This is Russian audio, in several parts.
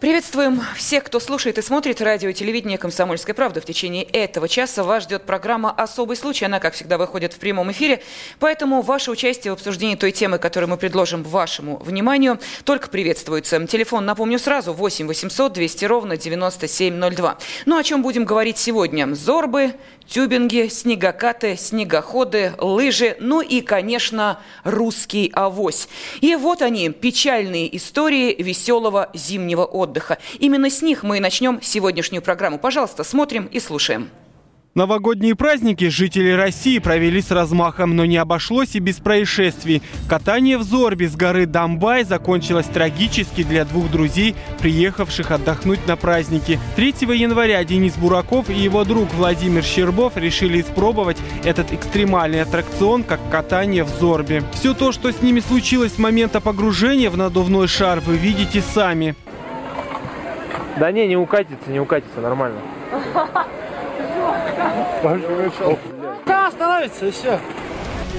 Приветствуем всех, кто слушает и смотрит радио и телевидение «Комсомольская правда». В течение этого часа вас ждет программа «Особый случай». Она, как всегда, выходит в прямом эфире. Поэтому ваше участие в обсуждении той темы, которую мы предложим вашему вниманию, только приветствуется. Телефон, напомню сразу, 8 800 200 ровно 9702. Ну, о чем будем говорить сегодня? Зорбы, тюбинги, снегокаты, снегоходы, лыжи, ну и, конечно, русский авось. И вот они, печальные истории веселого зимнего отдыха. Именно с них мы и начнем сегодняшнюю программу. Пожалуйста, смотрим и слушаем. Новогодние праздники жители России провели с размахом, но не обошлось и без происшествий. Катание в Зорбе с горы Дамбай закончилось трагически для двух друзей, приехавших отдохнуть на праздники. 3 января Денис Бураков и его друг Владимир Щербов решили испробовать этот экстремальный аттракцион, как катание в Зорбе. Все то, что с ними случилось с момента погружения в надувной шар, вы видите сами. Да не, не укатится, не укатится, нормально. Да, становится и все.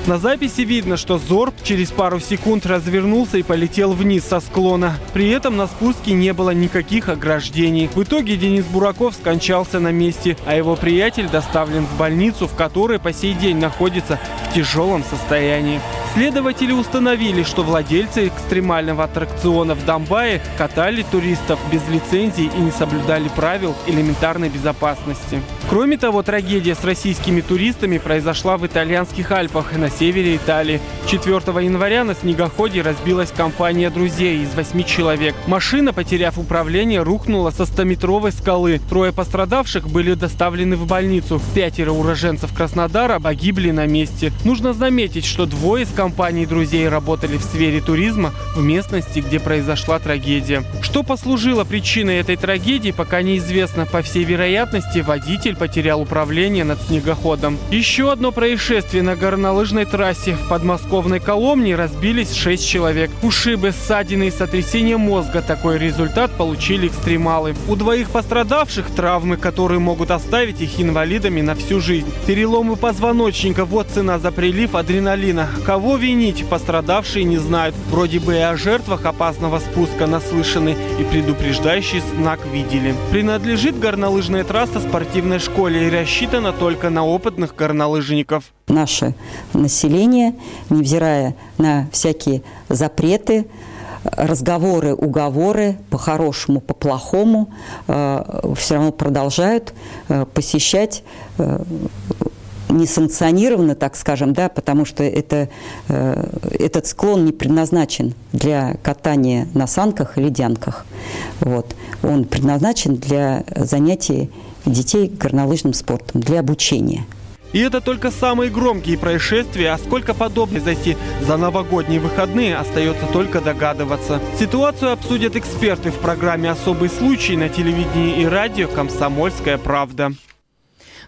На записи видно, что Зорб через пару секунд развернулся и полетел вниз со склона. При этом на спуске не было никаких ограждений. В итоге Денис Бураков скончался на месте, а его приятель доставлен в больницу, в которой по сей день находится в тяжелом состоянии. Следователи установили, что владельцы экстремального аттракциона в Домбае катали туристов без лицензии и не соблюдали правил элементарной безопасности. Кроме того, трагедия с российскими туристами произошла в итальянских Альпах на севере Италии. 4 января на снегоходе разбилась компания друзей из восьми человек. Машина, потеряв управление, рухнула со 100-метровой скалы. Трое пострадавших были доставлены в больницу. Пятеро уроженцев Краснодара погибли на месте. Нужно заметить, что двое из компаний друзей работали в сфере туризма в местности, где произошла трагедия. Что послужило причиной этой трагедии, пока неизвестно. По всей вероятности, водитель потерял управление над снегоходом. Еще одно происшествие на горнолыжной трассе. В подмосковной Коломне разбились 6 человек. Ушибы, ссадины и сотрясение мозга. Такой результат получили экстремалы. У двоих пострадавших травмы, которые могут оставить их инвалидами на всю жизнь. Переломы позвоночника – вот цена за прилив адреналина. Кого винить, пострадавшие не знают. Вроде бы и о жертвах опасного спуска наслышаны и предупреждающий знак видели. Принадлежит горнолыжная трасса спортивной школе и рассчитана только на опытных горнолыжников. Наше население, невзирая на всякие запреты, разговоры, уговоры, по-хорошему, по-плохому, э, все равно продолжают э, посещать э, несанкционированно, так скажем, да, потому что это, э, этот склон не предназначен для катания на санках или дянках. Вот. Он предназначен для занятий детей горнолыжным спортом, для обучения. И это только самые громкие происшествия, а сколько подобных зайти за новогодние выходные остается только догадываться. Ситуацию обсудят эксперты в программе «Особый случай» на телевидении и радио «Комсомольская правда».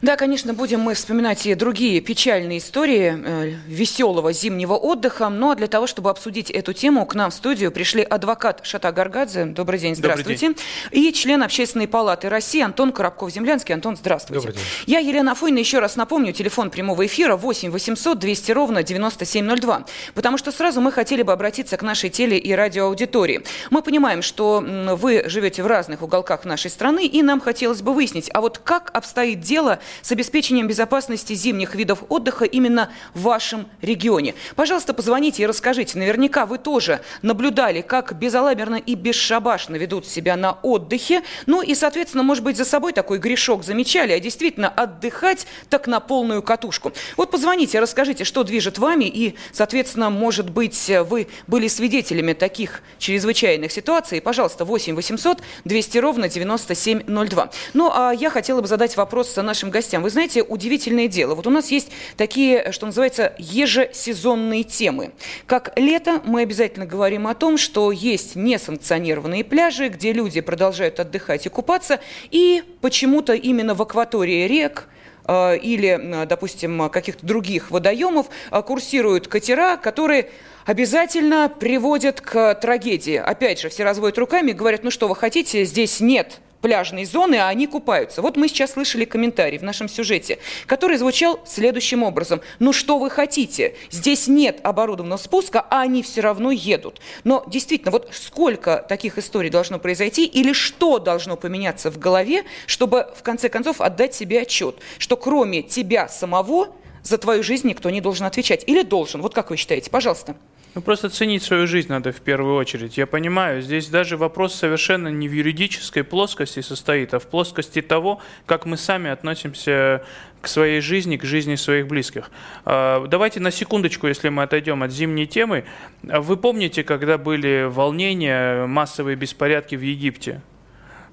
Да, конечно, будем мы вспоминать и другие печальные истории э, веселого зимнего отдыха. Но для того, чтобы обсудить эту тему, к нам в студию пришли адвокат Шата Гаргадзе. Добрый день, здравствуйте. Добрый день. И член Общественной палаты России Антон Коробков-Землянский. Антон, здравствуйте. Добрый день. Я Елена Афойна. Еще раз напомню, телефон прямого эфира 8 800 200 ровно 9702. Потому что сразу мы хотели бы обратиться к нашей теле- и радиоаудитории. Мы понимаем, что вы живете в разных уголках нашей страны, и нам хотелось бы выяснить, а вот как обстоит дело с обеспечением безопасности зимних видов отдыха именно в вашем регионе. Пожалуйста, позвоните и расскажите. Наверняка вы тоже наблюдали, как безалаберно и бесшабашно ведут себя на отдыхе. Ну и, соответственно, может быть, за собой такой грешок замечали, а действительно отдыхать так на полную катушку. Вот позвоните, расскажите, что движет вами, и, соответственно, может быть, вы были свидетелями таких чрезвычайных ситуаций. Пожалуйста, 8 800 200 ровно 9702. Ну, а я хотела бы задать вопрос нашим гостям. Вы знаете, удивительное дело. Вот у нас есть такие, что называется, ежесезонные темы. Как лето, мы обязательно говорим о том, что есть несанкционированные пляжи, где люди продолжают отдыхать и купаться, и почему-то именно в акватории рек, э, или, допустим, каких-то других водоемов э, курсируют катера, которые обязательно приводят к трагедии. Опять же, все разводят руками и говорят, ну что вы хотите, здесь нет пляжной зоны, а они купаются. Вот мы сейчас слышали комментарий в нашем сюжете, который звучал следующим образом. Ну что вы хотите? Здесь нет оборудованного спуска, а они все равно едут. Но действительно, вот сколько таких историй должно произойти или что должно поменяться в голове, чтобы в конце концов отдать себе отчет, что кроме тебя самого за твою жизнь никто не должен отвечать. Или должен? Вот как вы считаете? Пожалуйста. Ну, просто ценить свою жизнь надо в первую очередь. Я понимаю, здесь даже вопрос совершенно не в юридической плоскости состоит, а в плоскости того, как мы сами относимся к своей жизни, к жизни своих близких. А, давайте на секундочку, если мы отойдем от зимней темы. Вы помните, когда были волнения, массовые беспорядки в Египте?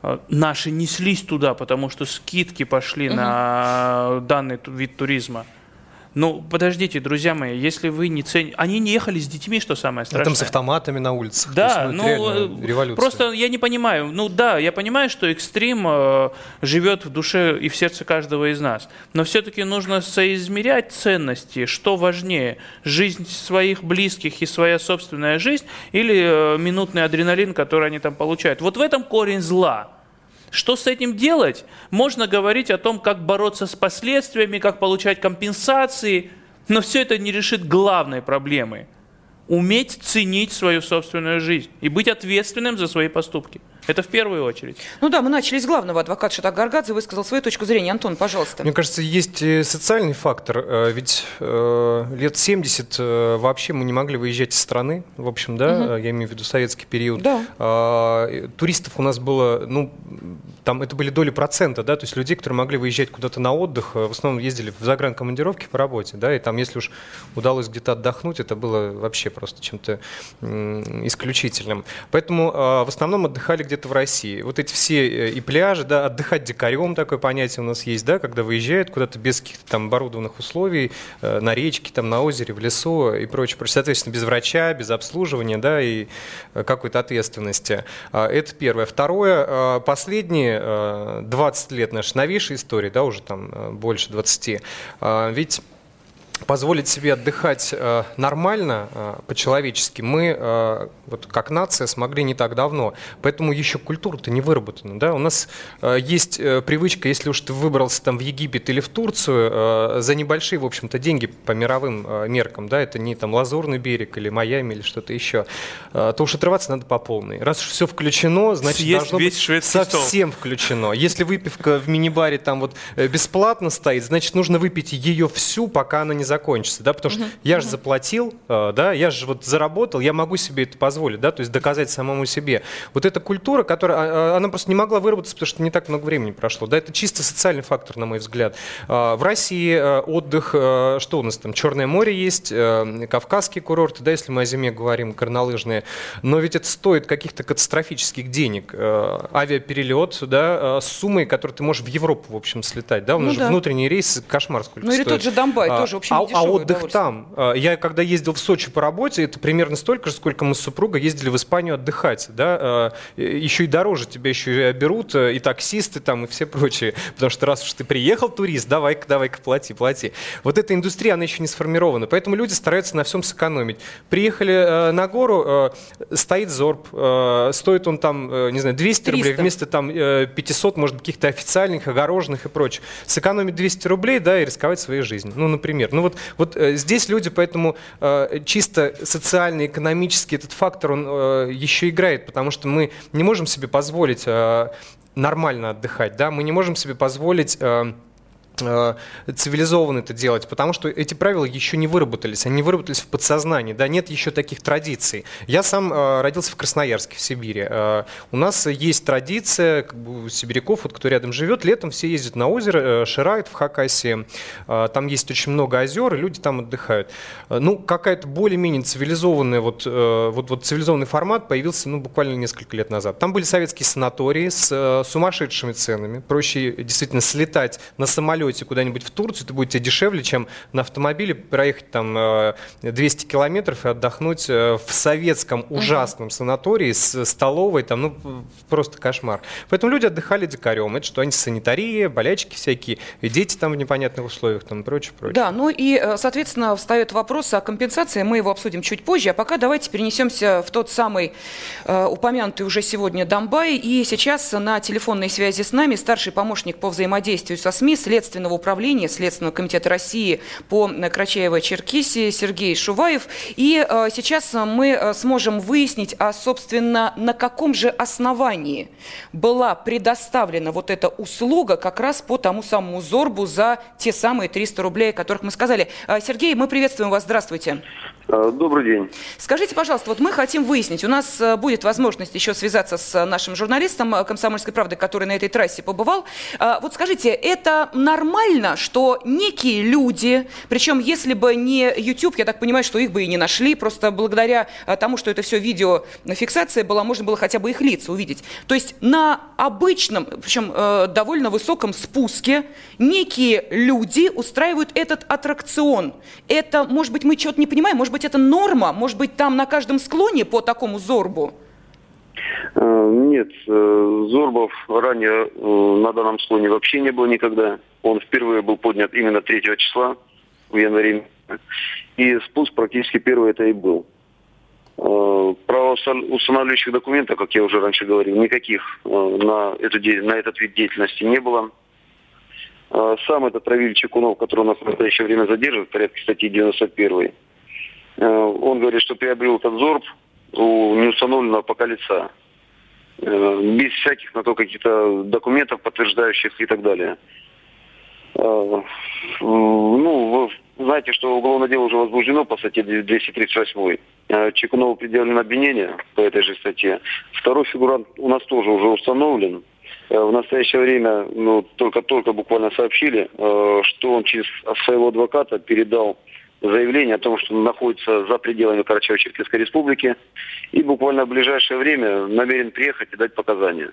А, наши неслись туда, потому что скидки пошли угу. на данный вид туризма. Ну, подождите, друзья мои, если вы не цените... Они не ехали с детьми, что самое страшное. Там с автоматами на улицах. Да, есть, ну, ну революция. просто я не понимаю. Ну да, я понимаю, что экстрим э, живет в душе и в сердце каждого из нас. Но все-таки нужно соизмерять ценности, что важнее, жизнь своих близких и своя собственная жизнь или э, минутный адреналин, который они там получают. Вот в этом корень зла. Что с этим делать? Можно говорить о том, как бороться с последствиями, как получать компенсации, но все это не решит главной проблемы. Уметь ценить свою собственную жизнь и быть ответственным за свои поступки. Это в первую очередь. Ну да, мы начали с главного. Адвокат Шатак Гаргадзе высказал свою точку зрения. Антон, пожалуйста. Мне кажется, есть социальный фактор. Э, ведь э, лет 70 э, вообще мы не могли выезжать из страны, в общем, да, угу. я имею в виду советский период. Да. А, туристов у нас было, ну, там это были доли процента, да, то есть людей, которые могли выезжать куда-то на отдых, в основном ездили в загранкомандировки по работе, да, и там, если уж удалось где-то отдохнуть, это было вообще просто чем-то исключительным. Поэтому в основном отдыхали где-то где-то в России. Вот эти все э, и пляжи, да, отдыхать дикарем, такое понятие у нас есть, да, когда выезжают куда-то без каких-то там оборудованных условий, э, на речке, там на озере, в лесу и прочее, прочее. Соответственно, без врача, без обслуживания, да, и э, какой-то ответственности. А, это первое. Второе, последние 20 лет нашей новейшей истории, да, уже там больше 20, ведь позволить себе отдыхать э, нормально, э, по-человечески, мы, э, вот как нация, смогли не так давно. Поэтому еще культура-то не выработана. Да? У нас есть привычка, если уж ты выбрался там в Египет или в Турцию, за небольшие, в общем-то, деньги по мировым меркам, да, это не там Лазурный берег или Майами или что-то еще, то уж отрываться надо по полной. Раз уж все включено, значит, Съесть должно весь быть совсем стол. включено. Если выпивка в мини-баре там вот бесплатно стоит, значит, нужно выпить ее всю, пока она не закончится, да, потому что uh-huh. я же uh-huh. заплатил, э, да, я же вот заработал, я могу себе это позволить, да, то есть доказать самому себе. Вот эта культура, которая, а, а, она просто не могла выработаться, потому что не так много времени прошло, да, это чисто социальный фактор, на мой взгляд. Э, в России э, отдых, что у нас там, Черное море есть, Кавказские курорты, да, если мы о зиме говорим, горнолыжные, но ведь это стоит каких-то катастрофических денег. Авиаперелет, да, с суммой, которой ты можешь в Европу, в общем, слетать, да, у нас ну, же да. внутренний рейс, кошмар сколько Ну или стоит. тот же Донбай, а, тоже, в общем, а, а отдых там. А, я когда ездил в Сочи по работе, это примерно столько же, сколько мы с супругой ездили в Испанию отдыхать. Да? А, еще и дороже тебя еще и берут, э, и таксисты там, и все прочие. Потому что раз уж ты приехал турист, давай-ка, давай-ка плати, плати. Вот эта индустрия, она еще не сформирована. Поэтому люди стараются на всем сэкономить. Приехали э, на гору, э, стоит зорб, стоит он там, не знаю, 200 300. рублей вместо там 500, может каких-то официальных, огороженных и прочее. Сэкономить 200 рублей, да, и рисковать своей жизнью. Ну, например. Ну вот, вот здесь люди поэтому чисто социально, экономически этот фактор, он э, еще играет, потому что мы не можем себе позволить э, нормально отдыхать, да, мы не можем себе позволить э, Э, цивилизованно это делать, потому что эти правила еще не выработались, они выработались в подсознании, да, нет еще таких традиций. Я сам э, родился в Красноярске, в Сибири. Э, у нас есть традиция, как бы у сибиряков, вот, кто рядом живет, летом все ездят на озеро, э, ширают в Хакасии, э, там есть очень много озер, и люди там отдыхают. Э, ну, какая-то более-менее цивилизованная, вот, э, вот, вот цивилизованный формат появился, ну, буквально несколько лет назад. Там были советские санатории с э, сумасшедшими ценами, проще действительно слетать на самолете сваливаете куда-нибудь в Турцию, это будет дешевле, чем на автомобиле проехать там 200 километров и отдохнуть в советском ужасном санатории с столовой, там, ну, просто кошмар. Поэтому люди отдыхали дикарем. Это что, они санитария, болячки всякие, и дети там в непонятных условиях, там, и прочее, прочее. Да, ну и, соответственно, встает вопрос о компенсации, мы его обсудим чуть позже, а пока давайте перенесемся в тот самый э, упомянутый уже сегодня Донбай, и сейчас на телефонной связи с нами старший помощник по взаимодействию со СМИ Следственного управления Следственного комитета России по Крачаево-Черкесии Сергей Шуваев. И э, сейчас мы э, сможем выяснить, а, собственно, на каком же основании была предоставлена вот эта услуга как раз по тому самому Зорбу за те самые 300 рублей, о которых мы сказали. Э, Сергей, мы приветствуем вас. Здравствуйте. Э, добрый день. Скажите, пожалуйста, вот мы хотим выяснить, у нас э, будет возможность еще связаться с нашим журналистом э, «Комсомольской правды», который на этой трассе побывал. Вот скажите, это нормально, что некие люди, причем если бы не YouTube, я так понимаю, что их бы и не нашли, просто благодаря тому, что это все видеофиксация была, можно было хотя бы их лица увидеть. То есть на обычном, причем довольно высоком спуске, некие люди устраивают этот аттракцион. Это, может быть, мы что-то не понимаем, может быть, быть, это норма? Может быть, там на каждом склоне по такому зорбу? Э, нет, э, Зорбов ранее э, на данном склоне вообще не было никогда. Он впервые был поднят именно 3 числа в январе. И спуск практически первый это и был. Правоустанавливающих документов, как я уже раньше говорил, никаких на, эту, на этот вид деятельности не было. Сам этот Равиль Чекунов, который у нас в настоящее время задерживает, порядка статьи 91 Э, он говорит, что приобрел этот зорб у неустановленного пока лица. Э, без всяких на то каких-то документов, подтверждающих и так далее. Э, ну, вы знаете, что уголовное дело уже возбуждено по статье 238. Чекунову предъявлено обвинение по этой же статье. Второй фигурант у нас тоже уже установлен. В настоящее время, ну, только-только буквально сообщили, что он через своего адвоката передал заявление о том, что он находится за пределами Карачаево-Черкесской республики и буквально в ближайшее время намерен приехать и дать показания.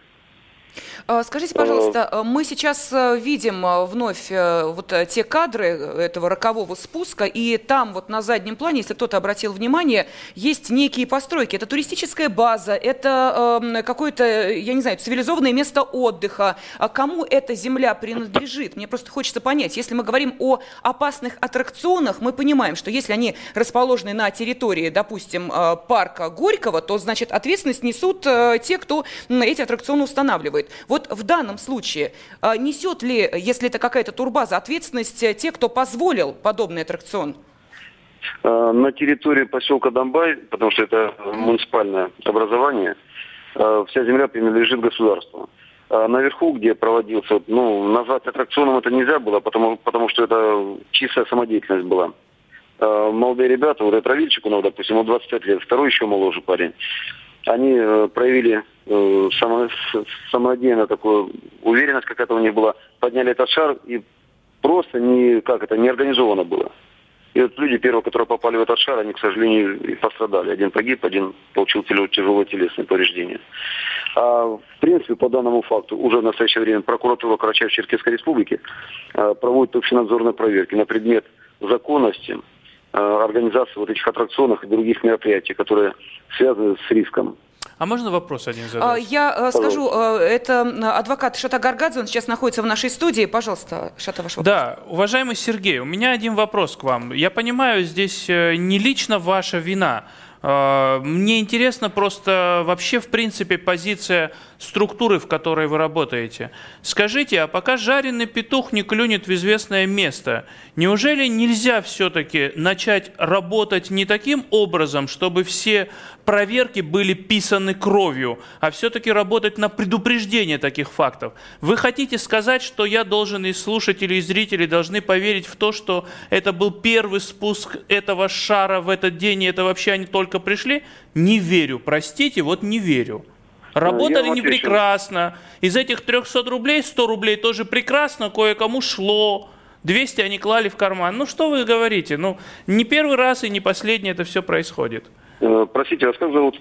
А, скажите, пожалуйста, э, мы сейчас э, видим э, вновь вот те кадры этого рокового спуска, и там вот на заднем плане, если кто-то обратил внимание, есть некие постройки. Это туристическая база, это э, какое-то, я не знаю, цивилизованное место отдыха. А кому эта земля принадлежит? Мне просто хочется понять. Если мы говорим о опасных аттракционах, мы понимаем, что если они расположены на территории, допустим, парка Горького, то, значит, ответственность несут те, кто эти аттракционы устанавливает происходит. Вот в данном случае а, несет ли, если это какая-то турбаза, ответственность э, те, кто позволил подобный аттракцион? А, на территории поселка Донбай, потому что это муниципальное образование, а, вся земля принадлежит государству. Наверху, где проводился, ну, назвать аттракционом это нельзя было, потому, потому что это чистая самодеятельность была. Молодые ребята, вот этот Равильчик, ну, допустим, ему 25 лет, второй еще моложе парень, они э, проявили э, само, самонадеянно такую уверенность какая-то у них была, подняли этот шар и просто не, как это, не организовано было. И вот люди, первые, которые попали в этот шар, они, к сожалению, и пострадали. Один погиб, один получил тяжелое телесное повреждение. А, в принципе, по данному факту, уже в настоящее время прокуратура Карачаево-Черкесской Республики а, проводит общенадзорные проверки на предмет законности а, организации вот этих аттракционов и других мероприятий, которые связаны с риском. А можно вопрос один задать? А, я э, Пожалуйста. скажу, э, это адвокат Шата Гаргадзе, он сейчас находится в нашей студии. Пожалуйста, Шата, ваш вопрос. Да, уважаемый Сергей, у меня один вопрос к вам. Я понимаю, здесь э, не лично ваша вина, мне интересно просто вообще, в принципе, позиция структуры, в которой вы работаете. Скажите, а пока жареный петух не клюнет в известное место, неужели нельзя все-таки начать работать не таким образом, чтобы все проверки были писаны кровью, а все-таки работать на предупреждение таких фактов? Вы хотите сказать, что я должен и слушатели, и зрители должны поверить в то, что это был первый спуск этого шара в этот день, и это вообще они только пришли? Не верю, простите, вот не верю. Работали не прекрасно. Из этих 300 рублей 100 рублей тоже прекрасно, кое-кому шло. 200 они клали в карман. Ну что вы говорите? Ну не первый раз и не последний это все происходит. Э, простите, вас как зовут?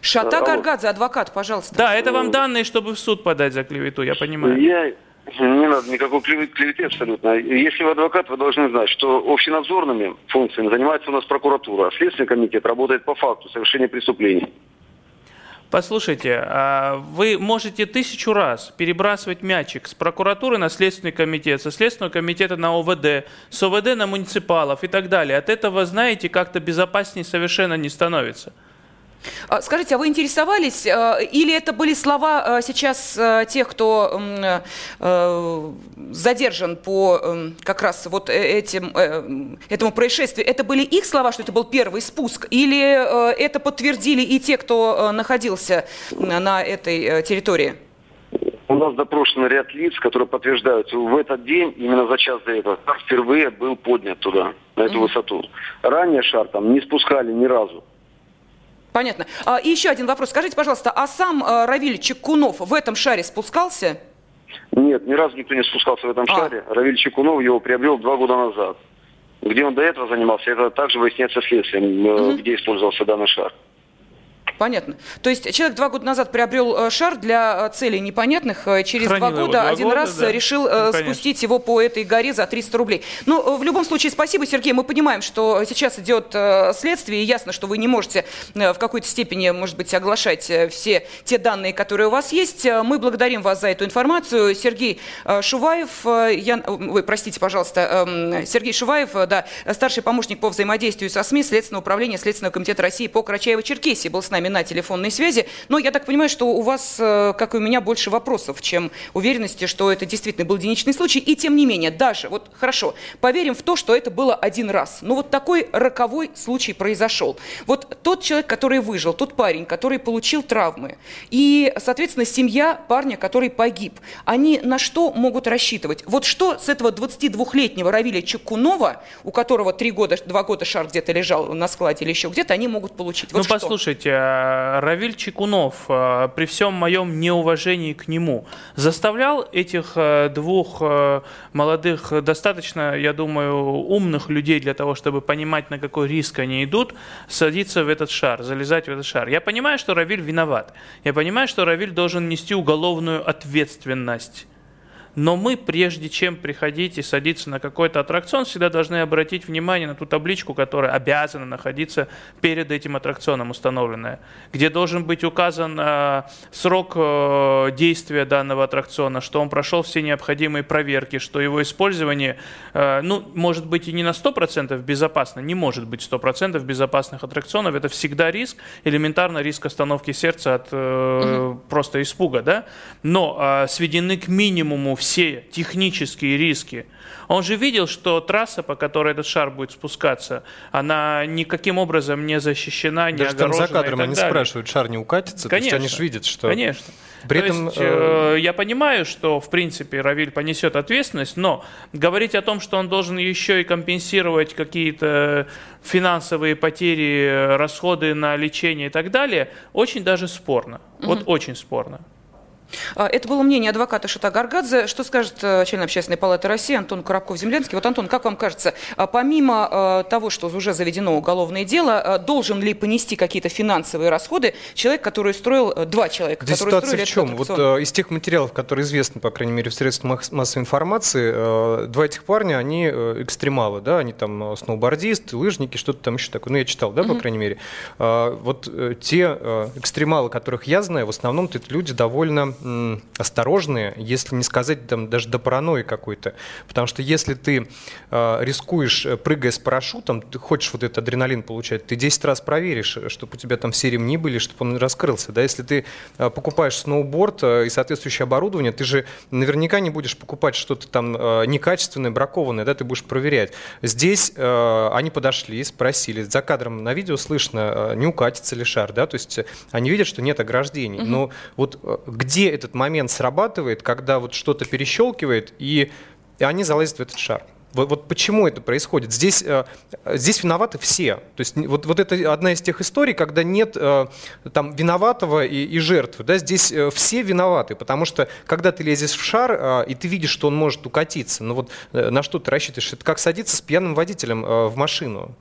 Шата Гаргадзе, адвокат, пожалуйста. Да, это вам данные, чтобы в суд подать за клевету, я понимаю. Я, Не надо никакой клеветы абсолютно. Если вы адвокат, вы должны знать, что общенадзорными функциями занимается у нас прокуратура, а Следственный комитет работает по факту совершения преступлений. Послушайте, а вы можете тысячу раз перебрасывать мячик с прокуратуры на Следственный комитет, со Следственного комитета на ОВД, с ОВД на муниципалов и так далее. От этого, знаете, как-то безопаснее совершенно не становится. А, скажите, а вы интересовались, э, или это были слова э, сейчас э, тех, кто задержан по как раз вот этим, этому происшествию? Это были их слова, что это был первый спуск, или это подтвердили и те, кто находился на этой территории? У нас допрошен ряд лиц, которые подтверждают, что в этот день, именно за час до этого, шар впервые был поднят туда, на эту mm-hmm. высоту. Ранее шар там не спускали ни разу. Понятно. А, и еще один вопрос. Скажите, пожалуйста, а сам а, Равиль Чекунов в этом шаре спускался? Нет, ни разу никто не спускался в этом а. шаре. Равиль Чекунов его приобрел два года назад. Где он до этого занимался, это также выясняется следствием, угу. где использовался данный шар. Понятно. То есть человек два года назад приобрел э, шар для э, целей непонятных, э, через Хранил два года два один года, раз да. решил ну, спустить его по этой горе за 300 рублей. Ну, в любом случае, спасибо, Сергей. Мы понимаем, что сейчас идет следствие, и ясно, что вы не можете в какой-то степени, может быть, оглашать все те данные, которые у вас есть. Мы благодарим вас за эту информацию. Сергей Шуваев, я, ой, простите, пожалуйста, Сергей Шуваев, да, старший помощник по взаимодействию со СМИ Следственного управления Следственного комитета России по Карачаево-Черкесии был с нами на телефонной связи. Но я так понимаю, что у вас, э, как и у меня, больше вопросов, чем уверенности, что это действительно был единичный случай. И тем не менее, даже, вот хорошо, поверим в то, что это было один раз. Но вот такой роковой случай произошел. Вот тот человек, который выжил, тот парень, который получил травмы, и, соответственно, семья парня, который погиб, они на что могут рассчитывать? Вот что с этого 22-летнего Равиля Чекунова, у которого три года, два года шар где-то лежал на складе или еще где-то, они могут получить? Вот ну, что? послушайте, Равиль Чекунов, э, при всем моем неуважении к нему, заставлял этих э, двух молодых, достаточно, я думаю, умных людей для того, чтобы понимать, на какой риск они идут, садиться в этот шар, залезать в этот шар. Я понимаю, что Равиль виноват. Я понимаю, что Равиль должен нести уголовную ответственность. Но мы, прежде чем приходить и садиться на какой-то аттракцион, всегда должны обратить внимание на ту табличку, которая обязана находиться перед этим аттракционом установленная, где должен быть указан э, срок э, действия данного аттракциона, что он прошел все необходимые проверки, что его использование, э, ну, может быть и не на 100% безопасно, не может быть 100% безопасных аттракционов, это всегда риск, элементарно риск остановки сердца от э, угу. просто испуга, да, но э, сведены к минимуму все технические риски. Он же видел, что трасса, по которой этот шар будет спускаться, она никаким образом не защищена, не Даже огорожена. Там за кадром они далее. спрашивают, шар не укатится? Конечно. То есть они же видят, что... Конечно. При То этом, есть, э, я понимаю, что, в принципе, Равиль понесет ответственность, но говорить о том, что он должен еще и компенсировать какие-то финансовые потери, расходы на лечение и так далее, очень даже спорно. Угу. Вот очень спорно. А, это было мнение адвоката Шата Гаргадзе. Что скажет э, член Общественной палаты России Антон Коробков-Землянский? Вот, Антон, как вам кажется, а, помимо э, того, что уже заведено уголовное дело, э, должен ли понести какие-то финансовые расходы человек, который строил, два человека, Здесь которые ситуация в чем? Вот из тех материалов, которые известны, по крайней мере, в средствах массовой информации, два этих парня, они экстремалы, да, они там сноубордисты, лыжники, что-то там еще такое. Ну, я читал, да, по крайней мере. Вот те экстремалы, которых я знаю, в основном это люди довольно осторожные, если не сказать там, даже до паранойи какой-то. Потому что если ты э, рискуешь, э, прыгая с парашютом, ты хочешь вот этот адреналин получать, ты 10 раз проверишь, э, чтобы у тебя там все ремни были, чтобы он раскрылся. Да? Если ты э, покупаешь сноуборд э, и соответствующее оборудование, ты же наверняка не будешь покупать что-то там некачественное, бракованное, да, ты будешь проверять. Здесь они подошли, спросили, за кадром на видео слышно, не укатится ли шар, да, то есть они видят, что нет ограждений. Угу. Но вот где этот момент срабатывает, когда вот что-то перещелкивает, и, и они залазят в этот шар. Вот, вот почему это происходит? Здесь, э, здесь виноваты все. То есть вот, вот это одна из тех историй, когда нет э, там виноватого и, и жертвы. Да? Здесь э, все виноваты, потому что когда ты лезешь в шар, и ты видишь, что он может укатиться, ну вот на что ты рассчитываешь? Это как садиться с пьяным водителем в машину.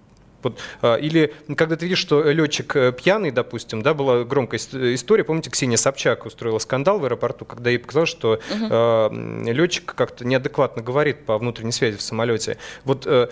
Вот, э, или когда ты видишь, что летчик э, пьяный, допустим, да, была громкая история, помните, Ксения Собчак устроила скандал в аэропорту, когда ей показалось, что угу. э, летчик как-то неадекватно говорит по внутренней связи в самолете. Вот э,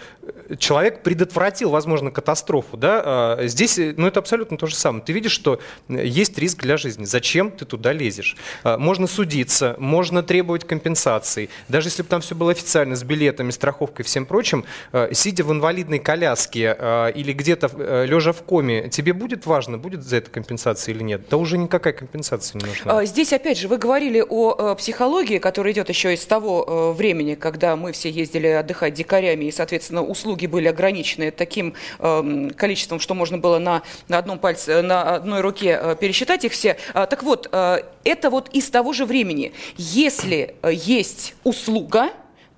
человек предотвратил, возможно, катастрофу, да, э, здесь, ну, это абсолютно то же самое. Ты видишь, что есть риск для жизни. Зачем ты туда лезешь? Э, можно судиться, можно требовать компенсации. Даже если бы там все было официально, с билетами, страховкой и всем прочим, э, сидя в инвалидной коляске э, или где-то э, лежа в коме, тебе будет важно, будет за это компенсация или нет? Да уже никакая компенсация не нужна. А, здесь, опять же, вы говорили о психологии, которая идет еще из того времени, когда мы все ездили отдыхать дикарями, и, соответственно, услуги были ограничены таким эм, количеством, что можно было на, на одном пальце, на одной руке пересчитать их все. А, так вот, это вот из того же времени. Если есть услуга,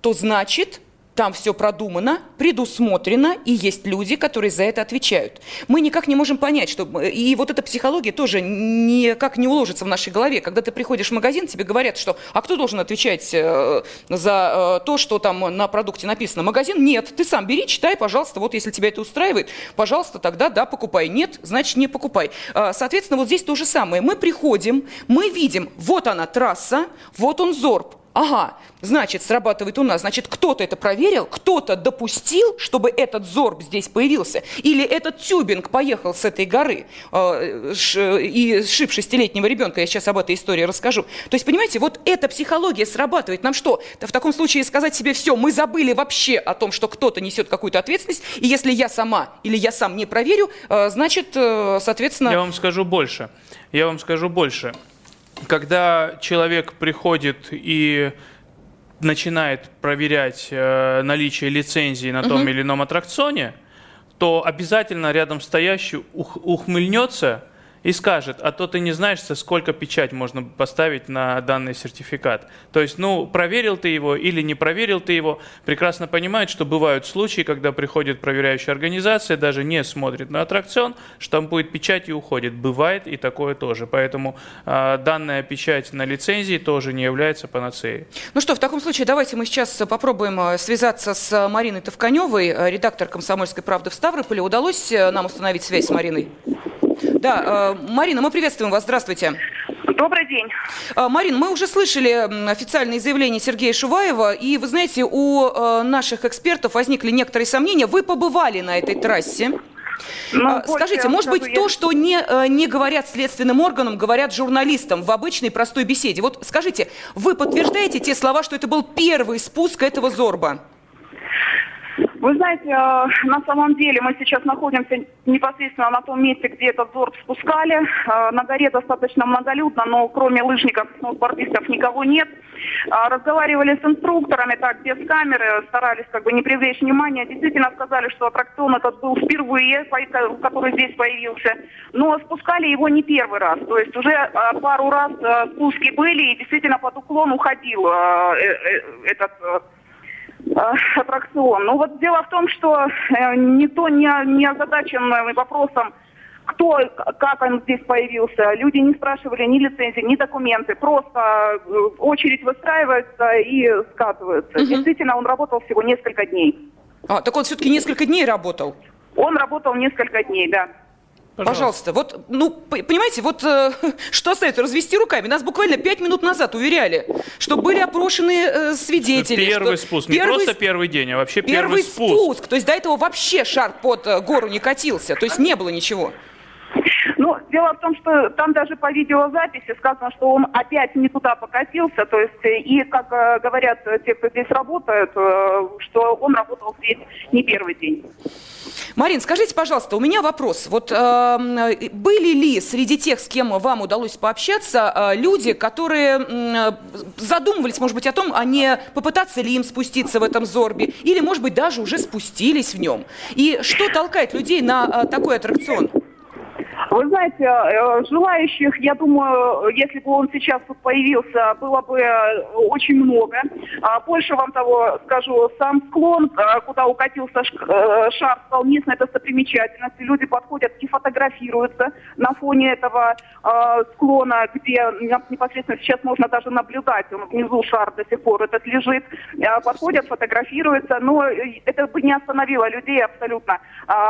то значит там все продумано, предусмотрено, и есть люди, которые за это отвечают. Мы никак не можем понять, что... И вот эта психология тоже никак не уложится в нашей голове. Когда ты приходишь в магазин, тебе говорят, что... А кто должен отвечать э, за э, то, что там на продукте написано? Магазин? Нет. Ты сам бери, читай, пожалуйста. Вот если тебя это устраивает, пожалуйста, тогда да, покупай. Нет, значит, не покупай. А, соответственно, вот здесь то же самое. Мы приходим, мы видим, вот она трасса, вот он зорб Ага, значит, срабатывает у нас. Значит, кто-то это проверил, кто-то допустил, чтобы этот зорб здесь появился. Или этот тюбинг поехал с этой горы э, ш, и сшиб шестилетнего ребенка. Я сейчас об этой истории расскажу. То есть, понимаете, вот эта психология срабатывает. Нам что? В таком случае сказать себе, все, мы забыли вообще о том, что кто-то несет какую-то ответственность. И если я сама или я сам не проверю, э, значит, э, соответственно... Я вам скажу больше. Я вам скажу больше когда человек приходит и начинает проверять э, наличие лицензии на том угу. или ином аттракционе, то обязательно рядом стоящий ух, ухмыльнется и скажет, а то ты не знаешь, сколько печать можно поставить на данный сертификат. То есть, ну, проверил ты его или не проверил ты его, прекрасно понимает, что бывают случаи, когда приходит проверяющая организация, даже не смотрит на аттракцион, штампует печать и уходит. Бывает и такое тоже. Поэтому э, данная печать на лицензии тоже не является панацеей. Ну что, в таком случае давайте мы сейчас попробуем а, связаться с Мариной Товканевой, а, редактор «Комсомольской правды» в Ставрополе. Удалось нам установить связь с Мариной? Да, э, Марина, мы приветствуем вас. Здравствуйте. Добрый день. Э, Марин, мы уже слышали официальные заявления Сергея Шуваева, и вы знаете, у э, наших экспертов возникли некоторые сомнения. Вы побывали на этой трассе. Ну, Скажите, может быть, я... то, что не, не говорят следственным органам, говорят журналистам в обычной простой беседе. Вот скажите, вы подтверждаете те слова, что это был первый спуск этого Зорба? Вы знаете, э, на самом деле мы сейчас находимся непосредственно на том месте, где этот зорб спускали. Э, на горе достаточно многолюдно, но кроме лыжников сноубордистов никого нет. Э, разговаривали с инструкторами, так, без камеры, старались как бы не привлечь внимания. Действительно сказали, что аттракцион этот был впервые, который здесь появился. Но спускали его не первый раз. То есть уже пару раз спуски были, и действительно под уклон уходил этот аттракцион. Ну вот дело в том, что э, никто не, не озадачен вопросом, кто, как он здесь появился. Люди не спрашивали ни лицензии, ни документы. Просто э, очередь выстраивается и скатывается. Угу. Действительно, он работал всего несколько дней. А, так он все-таки несколько дней работал? Он работал несколько дней, да. Пожалуйста. Пожалуйста, вот, ну, понимаете, вот э, что остается? Развести руками. Нас буквально пять минут назад уверяли, что были опрошены э, свидетели. Первый что спуск, первый, не просто первый день, а вообще первый, первый спуск. спуск. То есть до этого вообще шар под э, гору не катился, то есть не было ничего. Ну, дело в том, что там даже по видеозаписи сказано, что он опять не туда покатился, то есть, э, и, как э, говорят те, кто здесь работает, э, что он работал здесь не первый день. Марин, скажите, пожалуйста, у меня вопрос. Вот э, были ли среди тех, с кем вам удалось пообщаться, э, люди, которые э, задумывались, может быть, о том, а не попытаться ли им спуститься в этом зорбе, или, может быть, даже уже спустились в нем? И что толкает людей на э, такой аттракцион? Вы знаете, э, желающих, я думаю, если бы он сейчас тут появился, было бы очень много. А больше вам того скажу, сам склон, куда укатился шар, стал местной достопримечательностью. Люди подходят и фотографируются на фоне этого склона, где непосредственно сейчас можно даже наблюдать, внизу шар до сих пор этот лежит, подходят, фотографируются, но это бы не остановило людей абсолютно.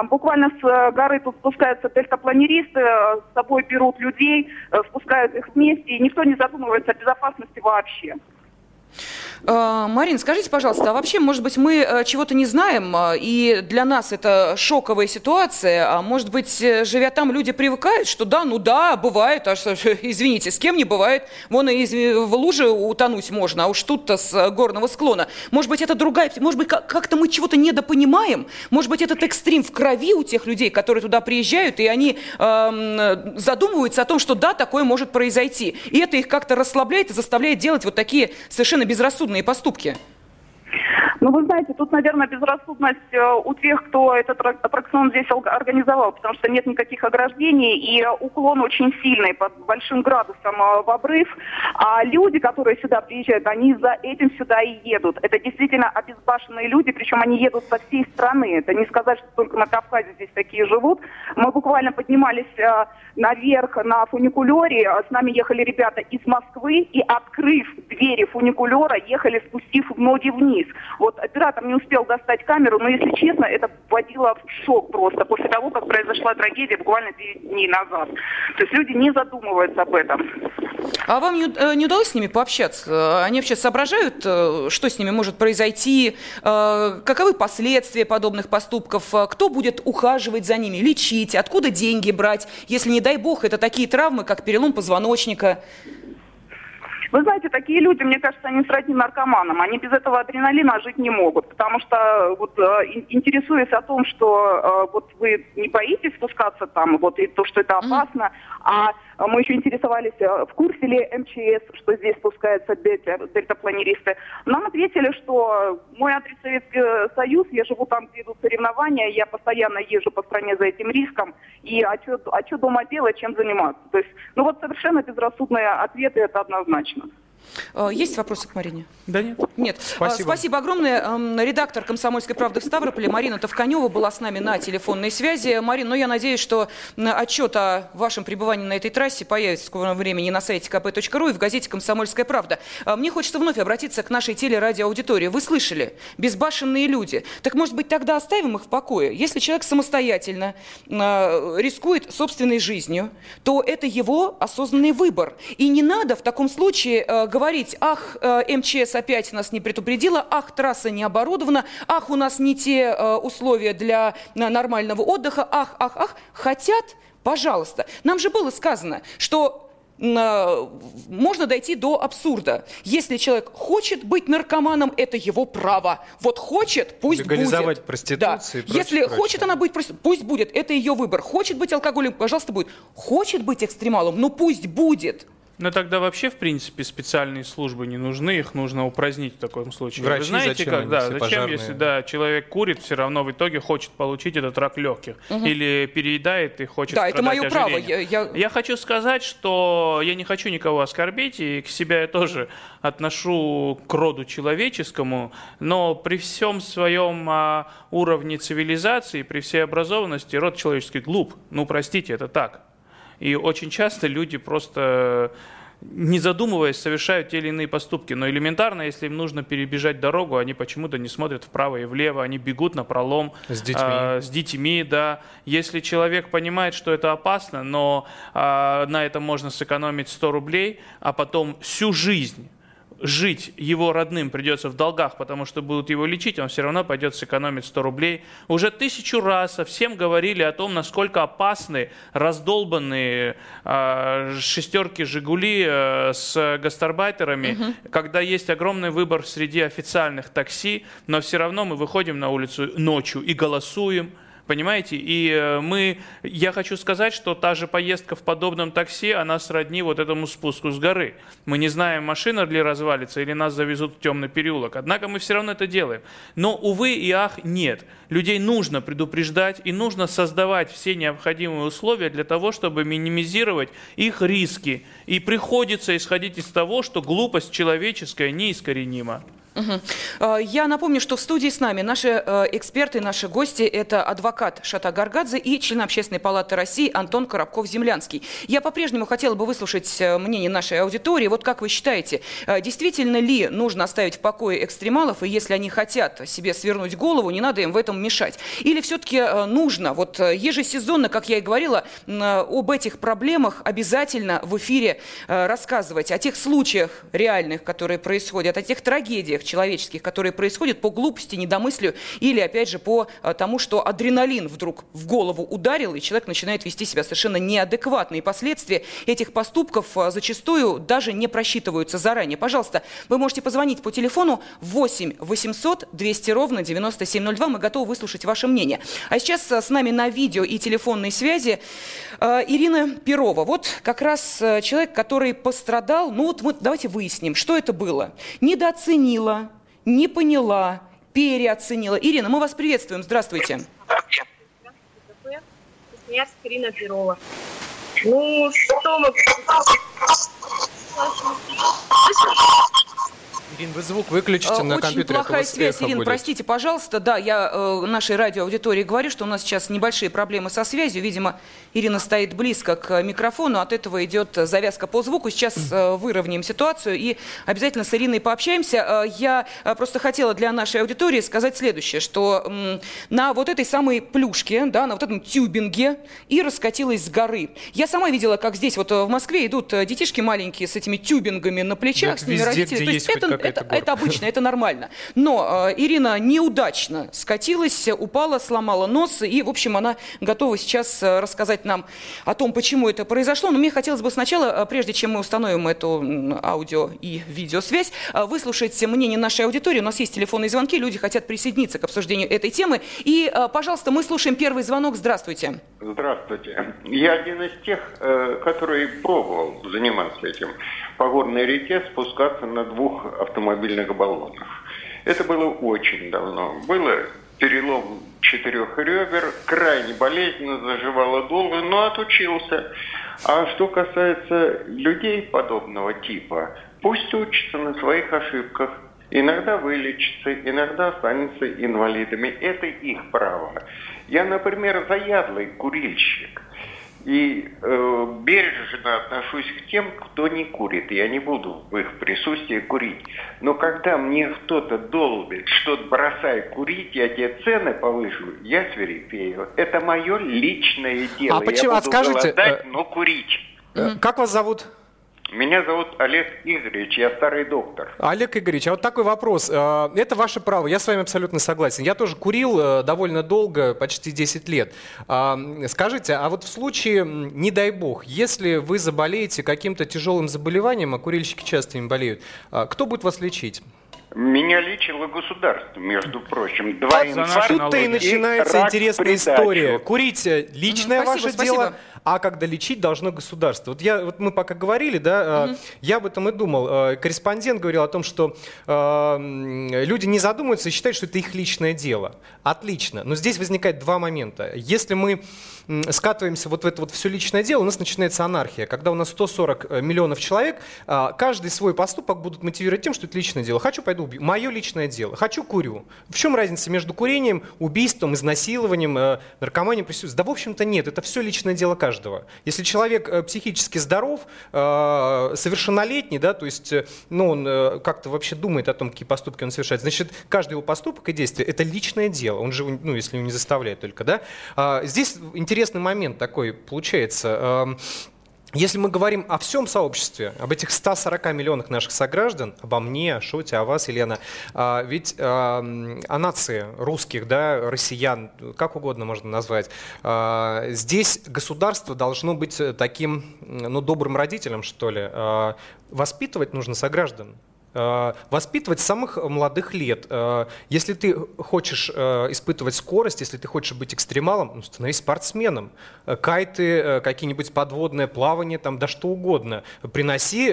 Буквально с горы тут спускаются дельтапланеристы, э, с собой берут людей, э, спускают их вместе, и никто не задумывается о безопасности вообще. Э, Марин, скажите, пожалуйста, а вообще, может быть, мы э, чего-то не знаем, э, и для нас это шоковая ситуация, а может быть, живя там, люди привыкают, что да, ну да, бывает, а извините, с кем не бывает, вон и в луже утонуть можно, а уж тут-то с горного склона. Может быть, это другая, может быть, как-то мы чего-то недопонимаем, может быть, этот экстрим в крови у тех людей, которые туда приезжают, и они э, задумываются о том, что да, такое может произойти. И это их как-то расслабляет и заставляет делать вот такие совершенно безрассудные безрассудные поступки? Ну, вы знаете, тут, наверное, безрассудность э, у тех, кто этот аттракцион здесь организовал, потому что нет никаких ограждений, и уклон очень сильный, под большим градусом э, в обрыв. А люди, которые сюда приезжают, они за этим сюда и едут. Это действительно обезбашенные люди, причем они едут со всей страны. Это не сказать, что только на Кавказе здесь такие живут. Мы буквально поднимались э, наверх на фуникулере, с нами ехали ребята из Москвы, и открыв двери фуникулера, ехали, спустив ноги вниз. Вот оператор не успел достать камеру, но, если честно, это вводило в шок просто после того, как произошла трагедия буквально 9 дней назад. То есть люди не задумываются об этом. А вам не, э, не удалось с ними пообщаться? Они вообще соображают, э, что с ними может произойти? Э, каковы последствия подобных поступков? Кто будет ухаживать за ними, лечить? Откуда деньги брать, если, не дай бог, это такие травмы, как перелом позвоночника? Вы знаете, такие люди, мне кажется, они сродни наркоманам. Они без этого адреналина жить не могут. Потому что, вот, э, интересуясь о том, что э, вот вы не боитесь спускаться там, вот, и то, что это опасно, а мы еще интересовались, э, в курсе ли МЧС, что здесь спускаются дельта, дельтапланеристы. Нам ответили, что мой адрес Советский Союз, я живу там, где идут соревнования, я постоянно езжу по стране за этим риском, и а что а дома делать, чем заниматься? То есть, ну вот совершенно безрассудные ответы, это однозначно. Э, есть вопросы к Марине? Да нет. Нет. Э, спасибо. Спасибо огромное. Эм, редактор «Комсомольской правды» в Ставрополе Марина Товканева была с нами на телефонной связи. Марина, ну я надеюсь, что отчет о вашем пребывании на этой трассе появится в скором времени на сайте kp.ru и в газете «Комсомольская правда». Э, мне хочется вновь обратиться к нашей телерадиоаудитории. Вы слышали? Безбашенные люди. Так, может быть, тогда оставим их в покое? Если человек самостоятельно рискует собственной жизнью, то это его осознанный выбор. И не надо в таком случае говорить, ах, э, МЧС опять нас не предупредила, ах, трасса не оборудована, ах, у нас не те э, условия для э, нормального отдыха, ах, ах, ах. Хотят, пожалуйста. Нам же было сказано, что можно дойти до абсурда. Если человек хочет быть наркоманом, это его право. Вот хочет, пусть Легализовать будет. проституцию. Да. Если прочее. хочет она быть, пусть будет. Это ее выбор. Хочет быть алкоголем, пожалуйста, будет. Хочет быть экстремалом, ну пусть будет. Но тогда вообще, в принципе, специальные службы не нужны, их нужно упразднить в таком случае. Врачи Вы знаете, зачем как, да, зачем, пожарные? если да, человек курит, все равно в итоге хочет получить этот рак легких. Угу. Или переедает и хочет Да, это мое право. Я, я... я хочу сказать, что я не хочу никого оскорбить, и к себя я тоже отношу к роду человеческому, но при всем своем а, уровне цивилизации, при всей образованности, род человеческий глуп. Ну, простите, это так. И очень часто люди просто не задумываясь, совершают те или иные поступки. Но элементарно, если им нужно перебежать дорогу, они почему-то не смотрят вправо и влево, они бегут на пролом с детьми. А, с детьми да. Если человек понимает, что это опасно, но а, на этом можно сэкономить 100 рублей, а потом всю жизнь жить его родным придется в долгах, потому что будут его лечить, он все равно пойдет сэкономить 100 рублей. Уже тысячу раз всем говорили о том, насколько опасны раздолбанные э, шестерки «Жигули» э, с гастарбайтерами, угу. когда есть огромный выбор среди официальных такси, но все равно мы выходим на улицу ночью и голосуем, Понимаете? И э, мы, я хочу сказать, что та же поездка в подобном такси, она сродни вот этому спуску с горы. Мы не знаем, машина ли развалится или нас завезут в темный переулок. Однако мы все равно это делаем. Но, увы и ах, нет. Людей нужно предупреждать и нужно создавать все необходимые условия для того, чтобы минимизировать их риски. И приходится исходить из того, что глупость человеческая неискоренима. Угу. Я напомню, что в студии с нами наши э, эксперты, наши гости – это адвокат Шата Гаргадзе и член Общественной палаты России Антон Коробков-Землянский. Я по-прежнему хотела бы выслушать э, мнение нашей аудитории. Вот как вы считаете, действительно ли нужно оставить в покое экстремалов, и если они хотят себе свернуть голову, не надо им в этом мешать? Или все-таки нужно, вот ежесезонно, как я и говорила, об этих проблемах обязательно в эфире рассказывать, о тех случаях реальных, которые происходят, о тех трагедиях, действиях человеческих, которые происходят по глупости, недомыслию или, опять же, по э, тому, что адреналин вдруг в голову ударил, и человек начинает вести себя совершенно неадекватно. И последствия этих поступков э, зачастую даже не просчитываются заранее. Пожалуйста, вы можете позвонить по телефону 8 800 200 ровно 9702. Мы готовы выслушать ваше мнение. А сейчас э, с нами на видео и телефонной связи Ирина Перова. Вот как раз человек, который пострадал. Ну вот мы, давайте выясним, что это было. Недооценила не поняла, переоценила. Ирина, мы вас приветствуем. Здравствуйте. Здравствуйте. Ирина Перова. Ну, что мы... Ирин, вы звук выключите э, на Очень компьютере. Очень плохая связь, Ирин, будет. простите, пожалуйста. Да, я э, нашей радиоаудитории говорю, что у нас сейчас небольшие проблемы со связью. Видимо, Ирина стоит близко к микрофону, от этого идет завязка по звуку. Сейчас э, выровняем ситуацию и обязательно с Ириной пообщаемся. Э, я э, просто хотела для нашей аудитории сказать следующее, что э, на вот этой самой плюшке, да, на вот этом тюбинге и раскатилась с горы. Я сама видела, как здесь вот в Москве идут детишки маленькие с этими тюбингами на плечах, да, с ними везде, родители. То есть это это, это обычно, это нормально. Но э, Ирина неудачно скатилась, упала, сломала нос, и, в общем, она готова сейчас э, рассказать нам о том, почему это произошло. Но мне хотелось бы сначала, э, прежде чем мы установим эту аудио и видеосвязь, э, выслушать мнение нашей аудитории. У нас есть телефонные звонки, люди хотят присоединиться к обсуждению этой темы. И, пожалуйста, мы слушаем первый звонок. Здравствуйте. Здравствуйте. Я один из тех, который пробовал заниматься этим по горной реке спускаться на двух автомобильных баллонах. Это было очень давно. Было перелом четырех ребер, крайне болезненно, заживало долго, но отучился. А что касается людей подобного типа, пусть учатся на своих ошибках. Иногда вылечится, иногда останется инвалидами. Это их право. Я, например, заядлый курильщик – и э, бережно отношусь к тем, кто не курит. Я не буду в их присутствии курить. Но когда мне кто-то долбит, что-то бросай курить, я тебе цены повышу, я свирепею. Это мое личное дело. А почему? Я а буду скажите, голодать, э, но курить. Как вас зовут? Меня зовут Олег Игоревич, я старый доктор. Олег Игоревич, а вот такой вопрос. Э, это ваше право, я с вами абсолютно согласен. Я тоже курил э, довольно долго, почти 10 лет. А, скажите, а вот в случае, не дай бог, если вы заболеете каким-то тяжелым заболеванием, а курильщики часто им болеют, а, кто будет вас лечить? Меня лечило государство, между прочим. Два а инфаркта Тут-то и начинается и интересная история. Курить э, личное угу, спасибо, ваше спасибо. дело, а когда лечить должно государство. Вот, я, вот мы пока говорили, да, угу. я об этом и думал. Э, корреспондент говорил о том, что э, люди не задумываются и считают, что это их личное дело. Отлично. Но здесь возникает два момента. Если мы скатываемся вот в это вот все личное дело, у нас начинается анархия. Когда у нас 140 э, миллионов человек, каждый свой поступок будут мотивировать тем, что это личное дело. Хочу, пойду убью. Мое личное дело. Хочу, курю. В чем разница между курением, убийством, изнасилованием, наркоманией, присутствием? Да, в общем-то, нет. Это все личное дело каждого каждого. Если человек э, психически здоров, э, совершеннолетний, да, то есть э, ну, он как-то вообще думает о том, какие поступки он совершает, значит, каждый его поступок и действие – это личное дело. Он же, ну, если его не заставляет только, да. А, здесь интересный момент такой получается. Если мы говорим о всем сообществе, об этих 140 миллионах наших сограждан, обо мне, о Шоте, о вас, Елена, а, ведь а, о нации русских, да, россиян, как угодно можно назвать, а, здесь государство должно быть таким, ну, добрым родителем, что ли. Воспитывать нужно сограждан. Э, воспитывать с самых молодых лет. Э, если ты хочешь э, испытывать скорость, если ты хочешь быть экстремалом, ну, становись спортсменом. Кайты, какие-нибудь подводное плавание, там, да что угодно. Приноси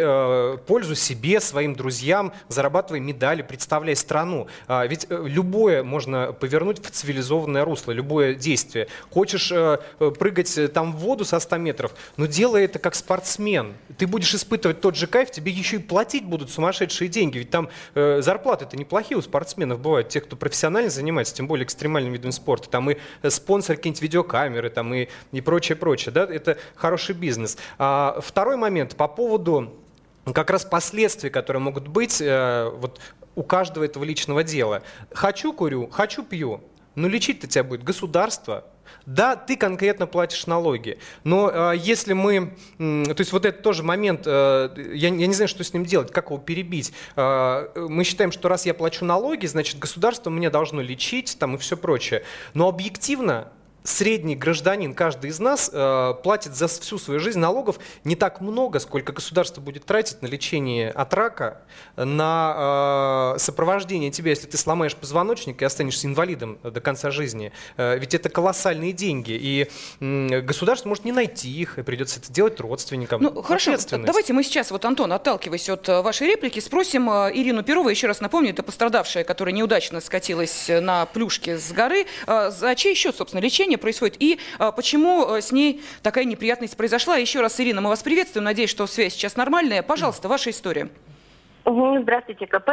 пользу себе, своим друзьям, зарабатывай медали, представляй страну. Ведь любое можно повернуть в цивилизованное русло, любое действие. Хочешь прыгать там в воду со 100 метров, но делай это как спортсмен. Ты будешь испытывать тот же кайф, тебе еще и платить будут сумасшедшие деньги. Ведь там э, зарплаты-то неплохие у спортсменов бывают, тех, кто профессионально занимается, тем более экстремальным видом спорта. Там и э, спонсор какие-нибудь видеокамеры, там и, и прочее, прочее. Да? Это хороший бизнес. А, второй момент по поводу как раз последствий, которые могут быть э, вот у каждого этого личного дела. Хочу курю, хочу пью, но лечить-то тебя будет государство, да, ты конкретно платишь налоги, но э, если мы, э, то есть вот это тоже момент, э, я, я не знаю, что с ним делать, как его перебить. Э, мы считаем, что раз я плачу налоги, значит государство мне должно лечить там и все прочее. Но объективно средний гражданин, каждый из нас, э, платит за всю свою жизнь налогов не так много, сколько государство будет тратить на лечение от рака, на э, сопровождение тебя, если ты сломаешь позвоночник и останешься инвалидом до конца жизни. Э, ведь это колоссальные деньги, и э, государство может не найти их, и придется это делать родственникам. Ну, хорошо, давайте мы сейчас, вот, Антон, отталкиваясь от э, вашей реплики, спросим э, Ирину Перову, еще раз напомню, это пострадавшая, которая неудачно скатилась на плюшке с горы. За чей счет, собственно, лечение лечение происходит и а, почему а, с ней такая неприятность произошла. Еще раз, Ирина, мы вас приветствуем. Надеюсь, что связь сейчас нормальная. Пожалуйста, ваша история. Здравствуйте, КП.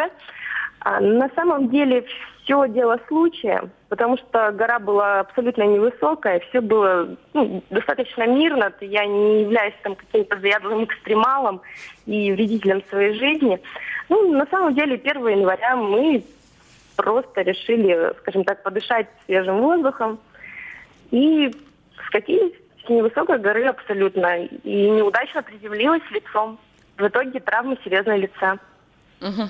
А, на самом деле все дело случая, потому что гора была абсолютно невысокая, все было ну, достаточно мирно, я не являюсь там каким-то заядлым экстремалом и вредителем своей жизни. Ну, на самом деле, 1 января мы просто решили, скажем так, подышать свежим воздухом, и скатились с невысокой горы абсолютно. И неудачно приземлилась лицом. В итоге травмы серьезное лица. Угу.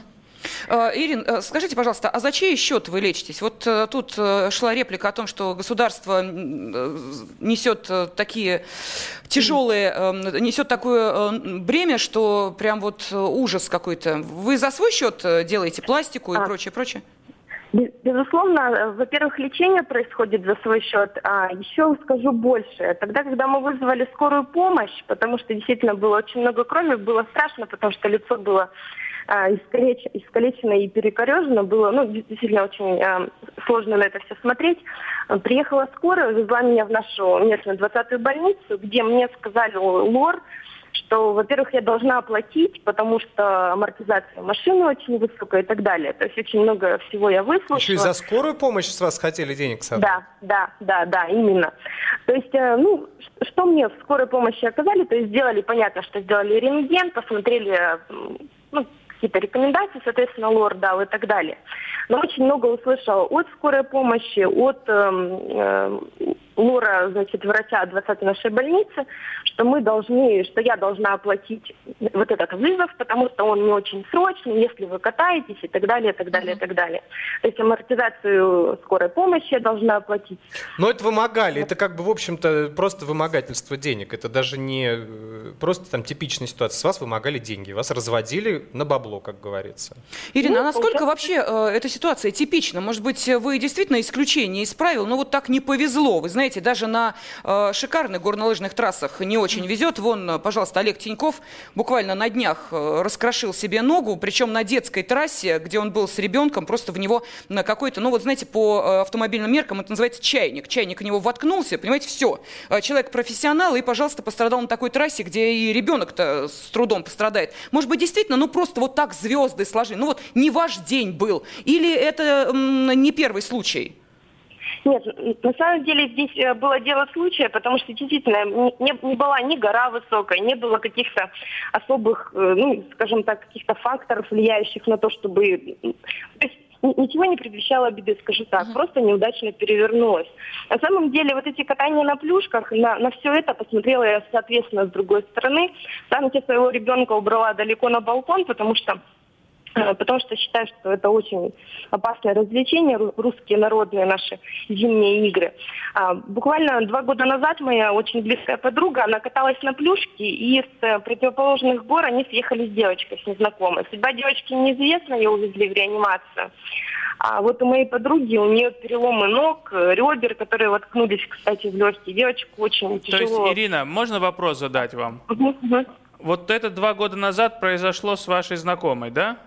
Ирин, э, скажите, пожалуйста, а за чей счет вы лечитесь? Вот э, тут э, шла реплика о том, что государство несет такие тяжелые, несет такое бремя, что прям вот ужас какой-то. Вы за свой счет делаете пластику и а. прочее, прочее? Безусловно, во-первых, лечение происходит за свой счет, а еще скажу больше. Тогда, когда мы вызвали скорую помощь, потому что действительно было очень много крови, было страшно, потому что лицо было а, искалеч, искалечено и перекорежено, было ну, действительно очень а, сложно на это все смотреть. Приехала скорая, везла меня в нашу местную 20-ю больницу, где мне сказали лор, что, во-первых, я должна оплатить, потому что амортизация машины очень высокая и так далее. То есть очень много всего я выслушала. Еще и за скорую помощь с вас хотели денег собрать? Да, да, да, да, именно. То есть, э, ну, что мне в скорой помощи оказали, то есть сделали, понятно, что сделали рентген, посмотрели, ну, какие-то рекомендации, соответственно, лор дал и так далее. Но очень много услышала от скорой помощи, от э, э, лора, значит, врача 20 нашей больницы, что мы должны, что я должна оплатить вот этот вызов, потому что он не очень срочный, если вы катаетесь и так далее, и так далее, и так далее. То есть амортизацию скорой помощи я должна оплатить. Но это вымогали, это как бы, в общем-то, просто вымогательство денег. Это даже не э, просто там типичная ситуация. С вас вымогали деньги, вас разводили на бабло, как говорится. Ирина, ну, а насколько вообще э, эта ситуация типична? Может быть, вы действительно исключение из правил, но вот так не повезло. Вы знаете, знаете, даже на э, шикарных горнолыжных трассах не очень везет. Вон, пожалуйста, Олег Тиньков буквально на днях э, раскрошил себе ногу, причем на детской трассе, где он был с ребенком, просто в него на какой-то, ну вот знаете, по э, автомобильным меркам это называется чайник. Чайник в него воткнулся, понимаете, все. Э, человек профессионал и, пожалуйста, пострадал на такой трассе, где и ребенок-то с трудом пострадает. Может быть, действительно, ну просто вот так звезды сложили. Ну вот не ваш день был. Или это м, не первый случай? Нет, на самом деле здесь э, было дело случая, потому что действительно не, не была ни гора высокая, не было каких-то особых, э, ну, скажем так, каких-то факторов, влияющих на то, чтобы... То есть ничего не предвещало беды, скажу так, uh-huh. просто неудачно перевернулось. На самом деле вот эти катания на плюшках, на, на все это посмотрела я, соответственно, с другой стороны. Там я своего ребенка убрала далеко на балкон, потому что потому что считаю, что это очень опасное развлечение, русские народные наши зимние игры. А, буквально два года назад моя очень близкая подруга, она каталась на плюшке, и с э, противоположных гор они съехали с девочкой, с незнакомой. Судьба девочки неизвестна, ее увезли в реанимацию. А вот у моей подруги, у нее переломы ног, ребер, которые воткнулись, кстати, в легкие. Девочку очень тяжело. То есть, Ирина, можно вопрос задать вам? Вот это два года назад произошло с вашей знакомой, да?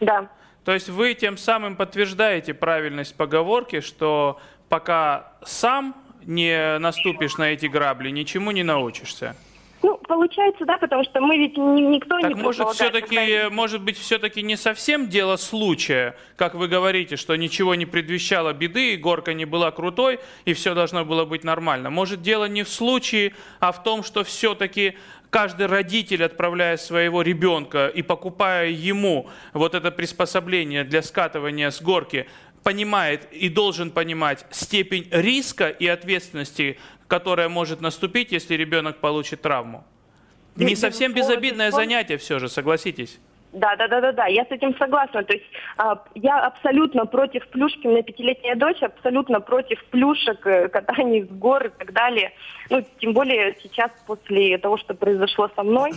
Да. То есть вы тем самым подтверждаете правильность поговорки, что пока сам не наступишь на эти грабли, ничему не научишься. Ну, получается, да, потому что мы ведь никто так не может все-таки, может быть, все-таки не совсем дело случая, как вы говорите, что ничего не предвещало беды, и горка не была крутой, и все должно было быть нормально. Может, дело не в случае, а в том, что все-таки каждый родитель, отправляя своего ребенка и покупая ему вот это приспособление для скатывания с горки, понимает и должен понимать степень риска и ответственности, которая может наступить, если ребенок получит травму. Не совсем безобидное занятие все же, согласитесь. Да, да, да, да, да, я с этим согласна. То есть а, я абсолютно против плюшки, у меня пятилетняя дочь, абсолютно против плюшек, э, катаний с гор и так далее. Ну, тем более сейчас после того, что произошло со мной.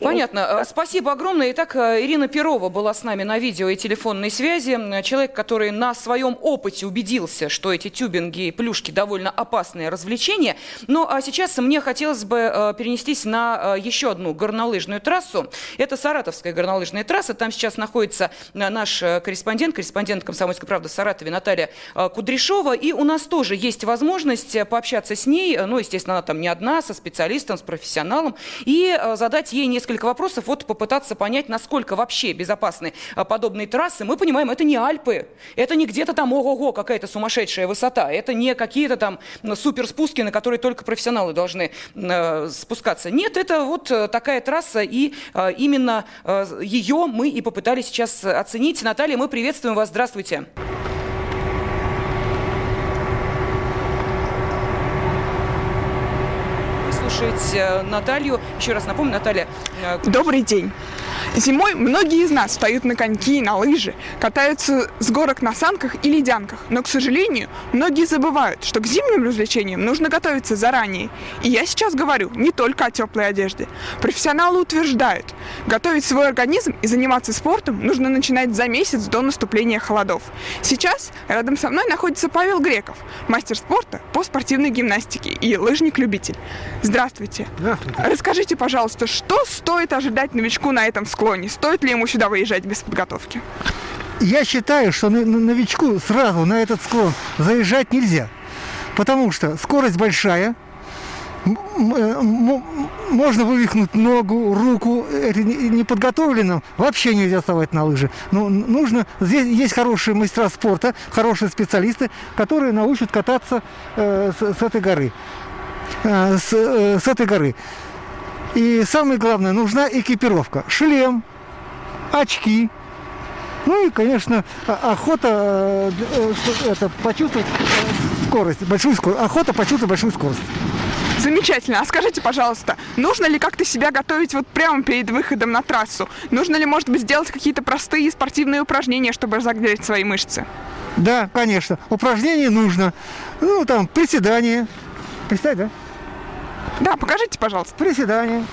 Понятно. Э, спасибо огромное. Итак, э, Ирина Перова была с нами на видео и телефонной связи. Человек, который на своем опыте убедился, что эти тюбинги и плюшки довольно опасные развлечения. Ну, а сейчас мне хотелось бы э, перенестись на еще одну горнолыжную трассу. Это Саратовская горнолыжная трасса. Там сейчас находится наш корреспондент, корреспондент «Комсомольской правды» в Саратове Наталья Кудряшова. И у нас тоже есть возможность пообщаться с ней. Ну, естественно, она там не одна, со специалистом, с профессионалом. И задать ей несколько несколько вопросов, вот попытаться понять, насколько вообще безопасны а, подобные трассы. Мы понимаем, это не Альпы, это не где-то там ого-го, какая-то сумасшедшая высота, это не какие-то там суперспуски, на которые только профессионалы должны э, спускаться. Нет, это вот э, такая трасса, и э, именно э, ее мы и попытались сейчас оценить. Наталья, мы приветствуем вас, здравствуйте. слушать э, Наталью. Еще раз напомню, Наталья. Э, Добрый день. Зимой многие из нас встают на коньки, на лыжи, катаются с горок на санках и ледянках. Но, к сожалению, многие забывают, что к зимним развлечениям нужно готовиться заранее. И я сейчас говорю не только о теплой одежде. Профессионалы утверждают, готовить свой организм и заниматься спортом нужно начинать за месяц до наступления холодов. Сейчас рядом со мной находится Павел Греков, мастер спорта по спортивной гимнастике и лыжник-любитель. Здравствуйте. Здравствуйте. Расскажите, пожалуйста, что стоит ожидать новичку на этом склоне? Стоит ли ему сюда выезжать без подготовки? Я считаю, что новичку сразу на этот склон заезжать нельзя. Потому что скорость большая, э, можно вывихнуть ногу, руку неподготовленным, вообще нельзя вставать на лыжи. Но нужно, здесь есть хорошие мастера спорта, хорошие специалисты, которые научат кататься э, с, с этой горы, с, э, с этой горы. И самое главное, нужна экипировка. Шлем, очки, ну и, конечно, охота э, э, это, почувствовать скорость, большую скорость. Охота почувствовать большую скорость. Замечательно. А скажите, пожалуйста, нужно ли как-то себя готовить вот прямо перед выходом на трассу? Нужно ли, может быть, сделать какие-то простые спортивные упражнения, чтобы разогреть свои мышцы? Да, конечно. Упражнения нужно. Ну, там, приседания. Приседать, да? Да, покажите, пожалуйста. Приседания.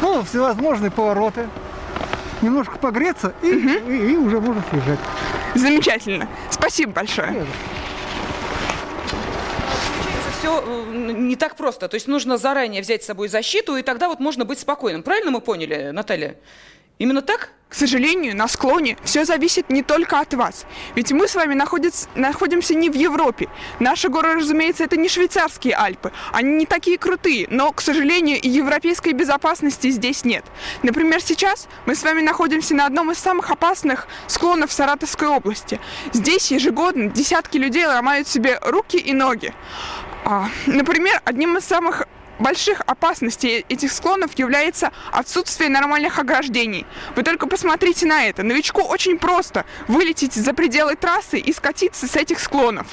Ну, всевозможные повороты. Немножко погреться, и, угу. и, и уже можно съезжать. Замечательно. Спасибо большое. все э, не так просто. То есть нужно заранее взять с собой защиту, и тогда вот можно быть спокойным. Правильно мы поняли, Наталья? Именно так? К сожалению, на склоне все зависит не только от вас. Ведь мы с вами находимся не в Европе. Наши горы, разумеется, это не швейцарские Альпы. Они не такие крутые, но, к сожалению, и европейской безопасности здесь нет. Например, сейчас мы с вами находимся на одном из самых опасных склонов Саратовской области. Здесь ежегодно десятки людей ломают себе руки и ноги. А, например, одним из самых больших опасностей этих склонов является отсутствие нормальных ограждений. Вы только посмотрите на это. Новичку очень просто вылететь за пределы трассы и скатиться с этих склонов.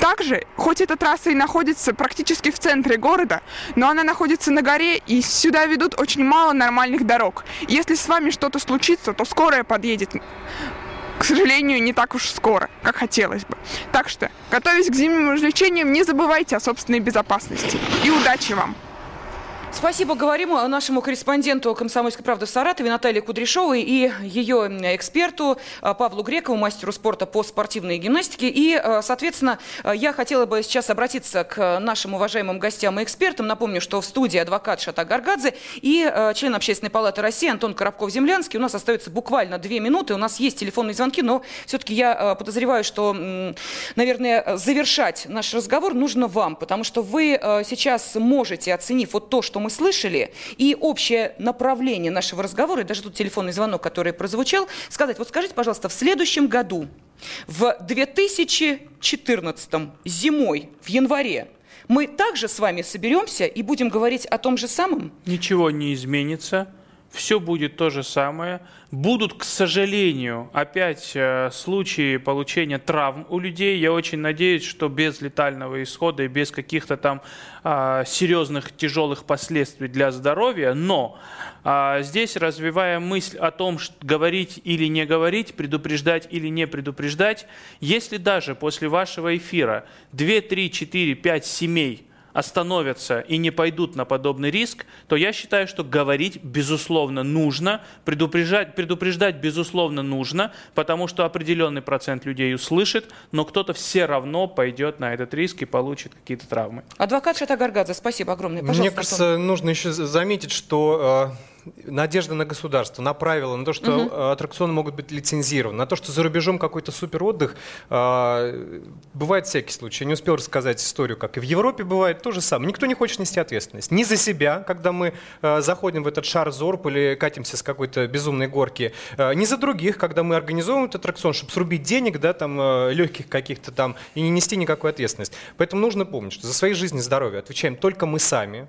Также, хоть эта трасса и находится практически в центре города, но она находится на горе, и сюда ведут очень мало нормальных дорог. Если с вами что-то случится, то скорая подъедет к сожалению, не так уж скоро, как хотелось бы. Так что, готовясь к зимним развлечениям, не забывайте о собственной безопасности. И удачи вам! Спасибо говорим нашему корреспонденту «Комсомольской правды» в Саратове Наталье Кудряшовой и ее эксперту а, Павлу Грекову, мастеру спорта по спортивной гимнастике. И, а, соответственно, я хотела бы сейчас обратиться к нашим уважаемым гостям и экспертам. Напомню, что в студии адвокат Шата Гаргадзе и член Общественной палаты России Антон Коробков-Землянский. У нас остается буквально две минуты. У нас есть телефонные звонки, но все-таки я подозреваю, что, наверное, завершать наш разговор нужно вам, потому что вы сейчас можете, оценив вот то, что что мы слышали, и общее направление нашего разговора, и даже тут телефонный звонок, который прозвучал, сказать, вот скажите, пожалуйста, в следующем году, в 2014 зимой, в январе, мы также с вами соберемся и будем говорить о том же самом? Ничего не изменится все будет то же самое. Будут, к сожалению, опять э, случаи получения травм у людей. Я очень надеюсь, что без летального исхода и без каких-то там э, серьезных тяжелых последствий для здоровья. Но э, здесь, развивая мысль о том, что говорить или не говорить, предупреждать или не предупреждать, если даже после вашего эфира 2, 3, 4, 5 семей остановятся и не пойдут на подобный риск, то я считаю, что говорить, безусловно, нужно, предупреждать, предупреждать, безусловно, нужно, потому что определенный процент людей услышит, но кто-то все равно пойдет на этот риск и получит какие-то травмы. Адвокат Шатагаргадзе, спасибо огромное. Пожалуйста, Мне кажется, Антон. нужно еще заметить, что э, надежда на государство, на правила, на то, что угу. аттракционы могут быть лицензированы, на то, что за рубежом какой-то супер отдых. Э, бывает всякий случай. Я не успел рассказать историю, как и в Европе бывает то же самое. Никто не хочет нести ответственность. Ни за себя, когда мы э, заходим в этот шар Зорп или катимся с какой-то безумной горки, э, ни за других, когда мы организовываем этот аттракцион, чтобы срубить денег, да, там, э, легких каких-то там, и не нести никакой ответственности. Поэтому нужно помнить, что за свои жизни и здоровье отвечаем только мы сами,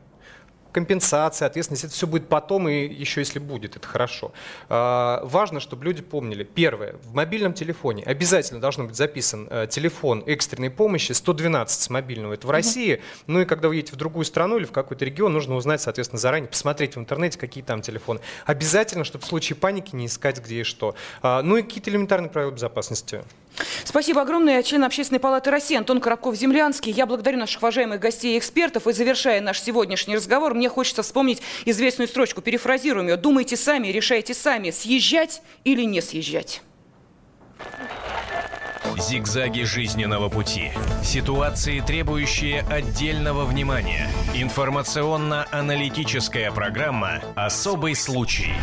компенсация, ответственность, это все будет потом и еще если будет, это хорошо. А, важно, чтобы люди помнили. Первое, в мобильном телефоне обязательно должен быть записан э, телефон экстренной помощи 112 с мобильного, это в России. Ну и когда вы едете в другую страну или в какой-то регион, нужно узнать, соответственно, заранее, посмотреть в интернете, какие там телефоны. Обязательно, чтобы в случае паники не искать где и что. А, ну и какие-то элементарные правила безопасности. Спасибо огромное. Член Общественной палаты России Антон Коробков-Землянский. Я благодарю наших уважаемых гостей и экспертов. И завершая наш сегодняшний разговор, мне хочется вспомнить известную строчку. Перефразируем ее. Думайте сами, решайте сами, съезжать или не съезжать. Зигзаги жизненного пути. Ситуации, требующие отдельного внимания. Информационно-аналитическая программа «Особый случай».